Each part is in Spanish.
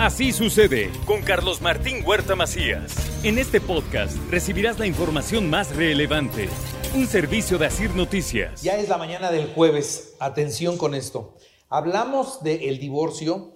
Así sucede con Carlos Martín Huerta Macías. En este podcast recibirás la información más relevante. Un servicio de Asir Noticias. Ya es la mañana del jueves. Atención con esto. Hablamos del divorcio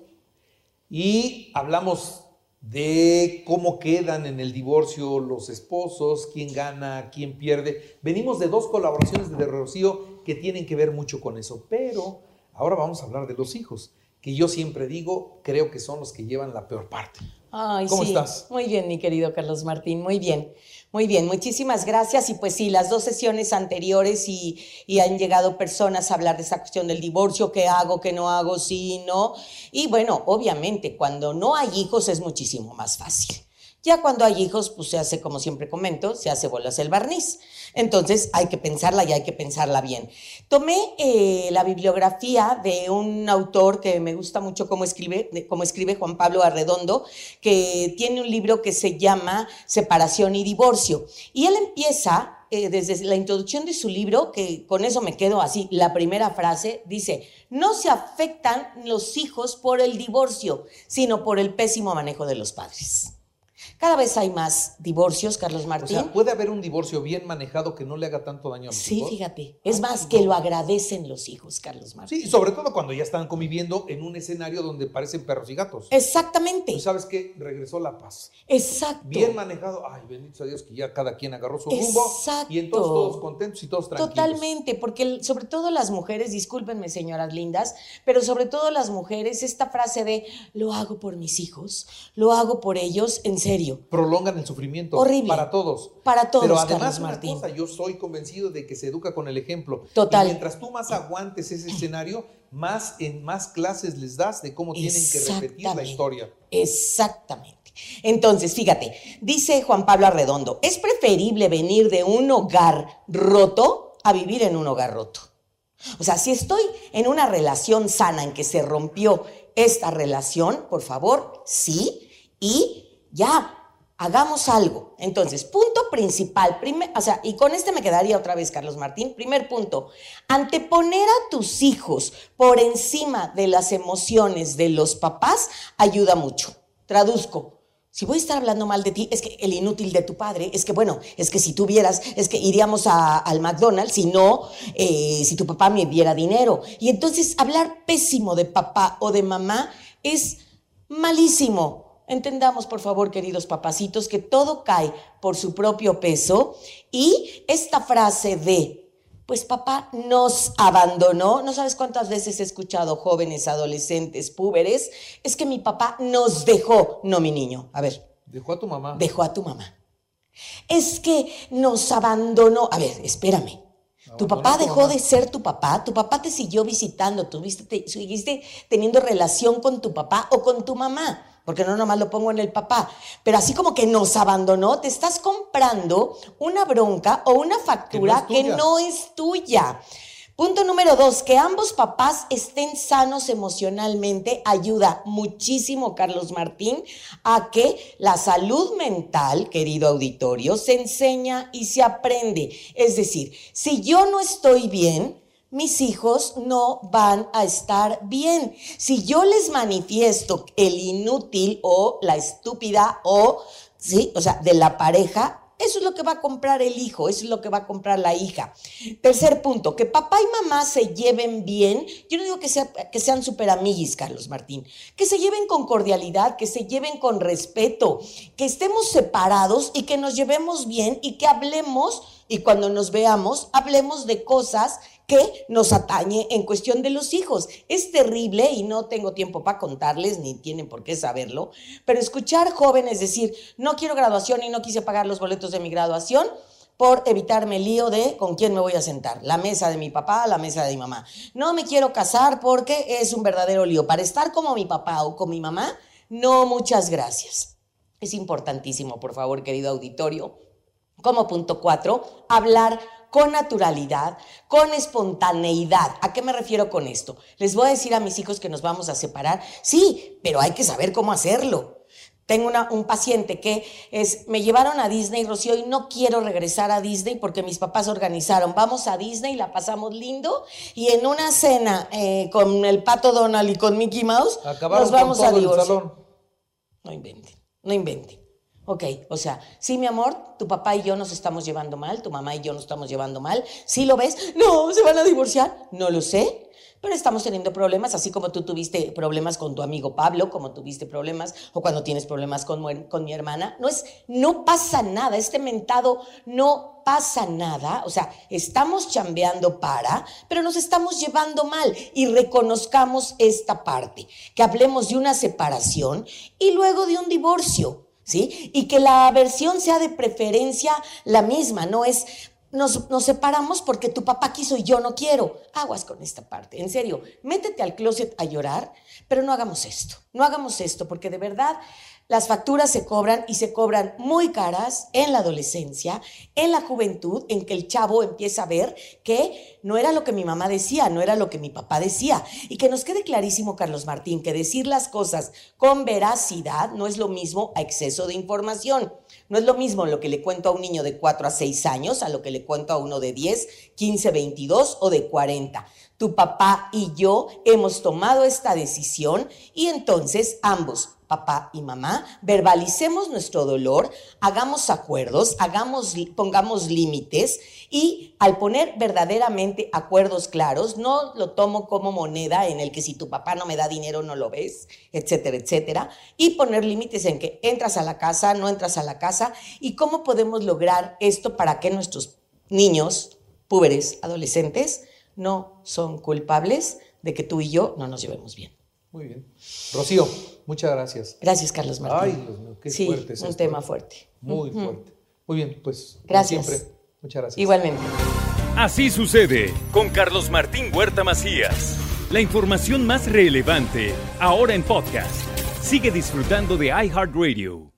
y hablamos de cómo quedan en el divorcio los esposos, quién gana, quién pierde. Venimos de dos colaboraciones de Rocío que tienen que ver mucho con eso, pero ahora vamos a hablar de los hijos, que yo siempre digo, creo que son los que llevan la peor parte. Ay, ¿Cómo sí. estás? Muy bien, mi querido Carlos Martín, muy bien. Muy bien, muchísimas gracias. Y pues sí, las dos sesiones anteriores y, y han llegado personas a hablar de esa cuestión del divorcio, qué hago, qué no hago, sí, no. Y bueno, obviamente, cuando no hay hijos es muchísimo más fácil. Ya cuando hay hijos, pues se hace, como siempre comento, se hace bolas el barniz. Entonces hay que pensarla y hay que pensarla bien. Tomé eh, la bibliografía de un autor que me gusta mucho cómo escribe, cómo escribe Juan Pablo Arredondo, que tiene un libro que se llama Separación y Divorcio. Y él empieza eh, desde la introducción de su libro, que con eso me quedo así, la primera frase dice, no se afectan los hijos por el divorcio, sino por el pésimo manejo de los padres. Cada vez hay más divorcios, Carlos O Martín. sea, puede haber un divorcio bien manejado que no le haga tanto daño a los sí, hijos. fíjate. Es más, que lo agradecen los hijos, Carlos Martín. Sí, sobre todo cuando ya están conviviendo en un escenario donde parecen perros y gatos. Exactamente. Pues, ¿Sabes qué? Regresó la paz. Exacto. Bien manejado. Ay, bendito sea Dios que ya cada quien agarró su rumbo. Exacto. Y entonces todos contentos y todos tranquilos. Totalmente, porque sobre todo las mujeres, discúlpenme señoras lindas, pero sobre todo las mujeres, esta frase de lo hago por mis hijos, lo hago por ellos, en serio. Prolongan el sufrimiento. Horrible. Para todos. Para todos, Pero además, Carlos una Martín. cosa, yo soy convencido de que se educa con el ejemplo. Total. Y mientras tú más aguantes ese escenario, más en más clases les das de cómo tienen que repetir la historia. Exactamente. Entonces, fíjate, dice Juan Pablo Arredondo, es preferible venir de un hogar roto a vivir en un hogar roto. O sea, si estoy en una relación sana en que se rompió esta relación, por favor, sí, y ya, hagamos algo. Entonces, punto principal, primer, o sea, y con este me quedaría otra vez, Carlos Martín. Primer punto, anteponer a tus hijos por encima de las emociones de los papás ayuda mucho. Traduzco. Si voy a estar hablando mal de ti, es que el inútil de tu padre, es que bueno, es que si tú vieras, es que iríamos a- al McDonald's, si no, eh, si tu papá me diera dinero. Y entonces hablar pésimo de papá o de mamá es malísimo. Entendamos, por favor, queridos papacitos, que todo cae por su propio peso y esta frase de pues papá nos abandonó. No sabes cuántas veces he escuchado jóvenes, adolescentes, púberes. Es que mi papá nos dejó, no mi niño. A ver, Dejó a tu mamá. dejó a tu mamá. Es que nos abandonó. A ver, espérame. Tu papá dejó mamá. de ser tu papá, tu papá te siguió visitando, tuviste, te- seguiste teniendo relación con tu papá o con tu mamá, porque no nomás lo pongo en el papá, pero así como que nos abandonó, te estás comprando una bronca o una factura Que no no es es tuya. tuya. Punto número dos, que ambos papás estén sanos emocionalmente ayuda muchísimo, Carlos Martín, a que la salud mental, querido auditorio, se enseña y se aprende. Es decir, si yo no estoy bien, mis hijos no van a estar bien. Si yo les manifiesto el inútil o la estúpida o, sí, o sea, de la pareja, eso es lo que va a comprar el hijo, eso es lo que va a comprar la hija. Tercer punto, que papá y mamá se lleven bien. Yo no digo que, sea- que sean super amiguis, Carlos Martín, que se lleven con cordialidad, que se lleven con respeto, que estemos separados y que nos llevemos bien y que hablemos y cuando nos veamos, hablemos de cosas que nos atañe en cuestión de los hijos. Es terrible y no tengo tiempo para contarles, ni tienen por qué saberlo, pero escuchar jóvenes decir, no quiero graduación y no quise pagar los boletos de mi graduación, por evitarme el lío de con quién me voy a sentar, la mesa de mi papá, la mesa de mi mamá. No me quiero casar porque es un verdadero lío. Para estar como mi papá o con mi mamá, no, muchas gracias. Es importantísimo, por favor, querido auditorio. Como punto cuatro, hablar con naturalidad, con espontaneidad. ¿A qué me refiero con esto? Les voy a decir a mis hijos que nos vamos a separar. Sí, pero hay que saber cómo hacerlo. Tengo un paciente que es, me llevaron a Disney, Rocío, y no quiero regresar a Disney porque mis papás organizaron, vamos a Disney, la pasamos lindo, y en una cena eh, con el pato Donald y con Mickey Mouse, nos vamos a divorciar. No inventen, no inventen. Ok, o sea, sí, mi amor, tu papá y yo nos estamos llevando mal, tu mamá y yo nos estamos llevando mal. ¿Sí lo ves? No, se van a divorciar. No lo sé pero estamos teniendo problemas, así como tú tuviste problemas con tu amigo Pablo, como tuviste problemas, o cuando tienes problemas con, con mi hermana. No es, no pasa nada, este mentado no pasa nada, o sea, estamos chambeando para, pero nos estamos llevando mal y reconozcamos esta parte, que hablemos de una separación y luego de un divorcio. ¿Sí? Y que la versión sea de preferencia la misma, no es nos, separamos porque tu papá quiso y yo no quiero. Aguas con esta parte. En serio, métete al closet a llorar, pero no hagamos esto. No hagamos esto porque de verdad las facturas se cobran y se cobran muy caras en la adolescencia, en la juventud, en que el chavo empieza a ver que no era lo que mi mamá decía, no era lo que mi papá decía. Y que nos quede clarísimo, Carlos Martín, que decir las cosas con veracidad no es lo mismo a exceso de información. No es lo mismo lo que le cuento a un niño de 4 a 6 años a lo que le cuento a uno de 10, 15, 22 o de 40. Tu papá y yo hemos tomado esta decisión y entonces ambos papá y mamá, verbalicemos nuestro dolor, hagamos acuerdos, hagamos, pongamos límites y al poner verdaderamente acuerdos claros, no lo tomo como moneda en el que si tu papá no me da dinero no lo ves, etcétera, etcétera, y poner límites en que entras a la casa, no entras a la casa y cómo podemos lograr esto para que nuestros niños, púberes, adolescentes, no son culpables de que tú y yo no nos llevemos bien. Muy bien. Rocío, muchas gracias. Gracias, Carlos Martín. Ay, Dios mío, qué fuerte es un tema fuerte. Muy fuerte. Muy bien, pues. Gracias. Siempre. Muchas gracias. Igualmente. Así sucede con Carlos Martín Huerta Macías. La información más relevante, ahora en podcast. Sigue disfrutando de iHeartRadio.